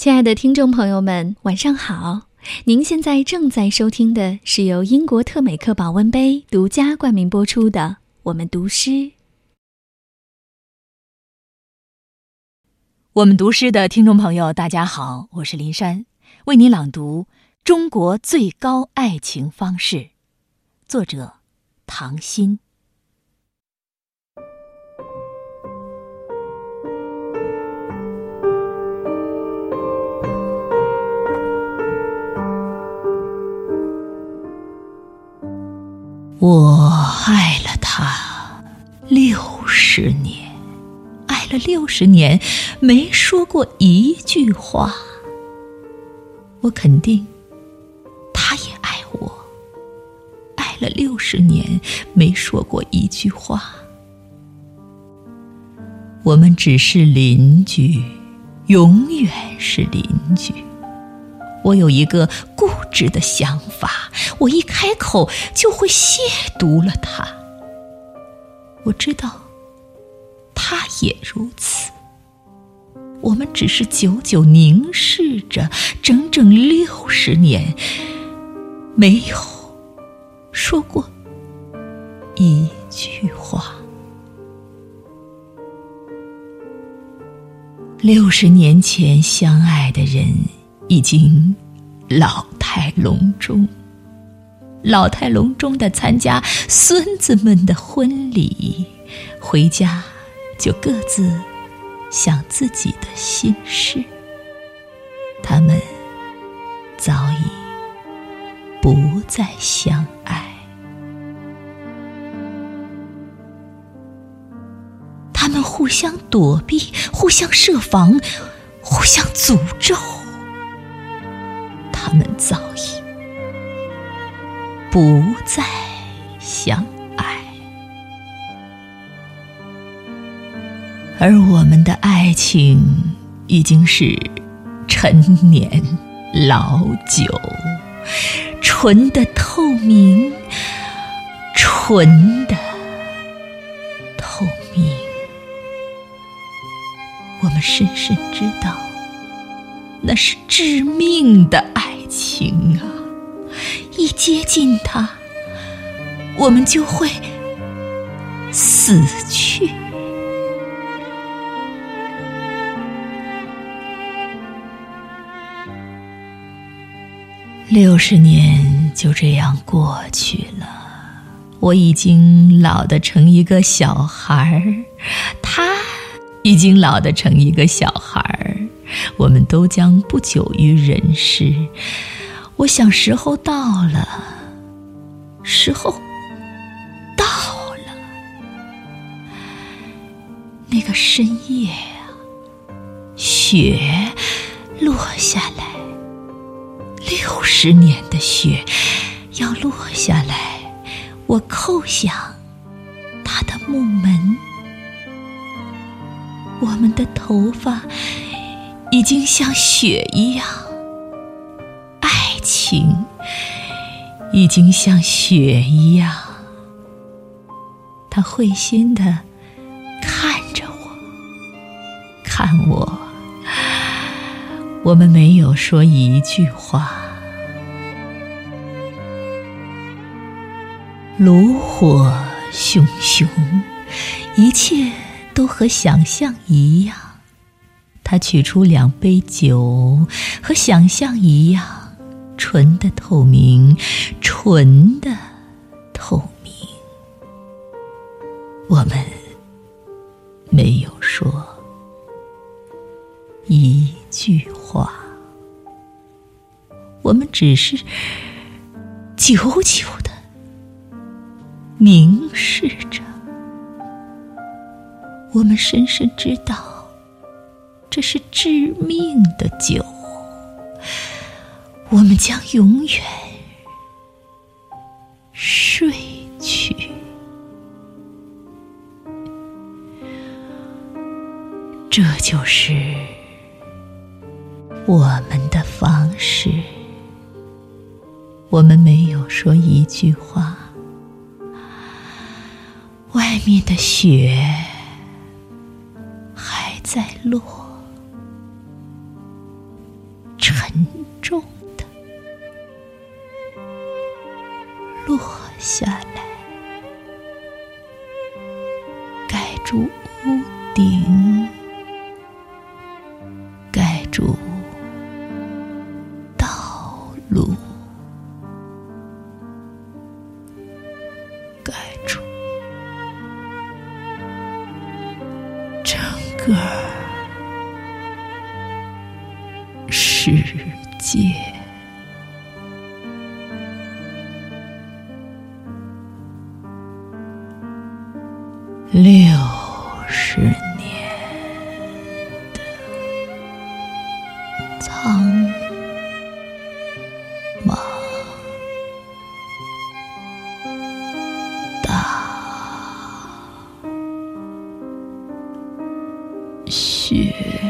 亲爱的听众朋友们，晚上好！您现在正在收听的是由英国特美克保温杯独家冠名播出的《我们读诗》。我们读诗的听众朋友，大家好，我是林珊，为您朗读《中国最高爱情方式》，作者唐心。我爱了他六十年。爱了六十年，没说过一句话。我肯定，他也爱我。爱了六十年，没说过一句话。我们只是邻居，永远是邻居。我有一个固执的想法，我一开口就会亵渎了他。我知道。他也如此。我们只是久久凝视着，整整六十年，没有说过一句话。六十年前相爱的人，已经老态龙钟，老态龙钟的参加孙子们的婚礼，回家。就各自想自己的心事，他们早已不再相爱，他们互相躲避，互相设防，互相诅咒，我们早已不再相爱。而我们的爱情已经是陈年老酒，纯的透明，纯的透明。我们深深知道，那是致命的爱情啊！一接近它，我们就会死去。六十年就这样过去了，我已经老得成一个小孩儿，他已经老得成一个小孩儿，我们都将不久于人世。我想时候到了，时候到了。那个深夜啊，雪落下来。六十年的雪要落下来，我叩响他的木门。我们的头发已经像雪一样，爱情已经像雪一样。他会心的看着我，看我。我们没有说一句话。炉火熊熊，一切都和想象一样。他取出两杯酒，和想象一样，纯的透明，纯的透明。我们没有说一句话，我们只是久久的。凝视着，我们深深知道，这是致命的酒。我们将永远睡去。这就是我们的方式。我们没有说一句话。外面的雪还在落，住屋顶，盖住道路，盖住整个世界。六十年的苍茫大雪。